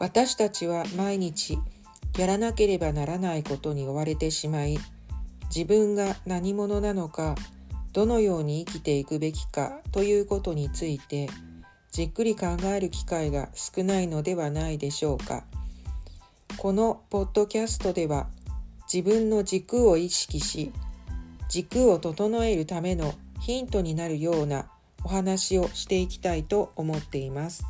私たちは毎日やらなければならないことに追われてしまい自分が何者なのかどのように生きていくべきかということについてじっくり考える機会が少ないのではないでしょうかこのポッドキャストでは自分の軸を意識し軸を整えるためのヒントになるようなお話をしていきたいと思っています。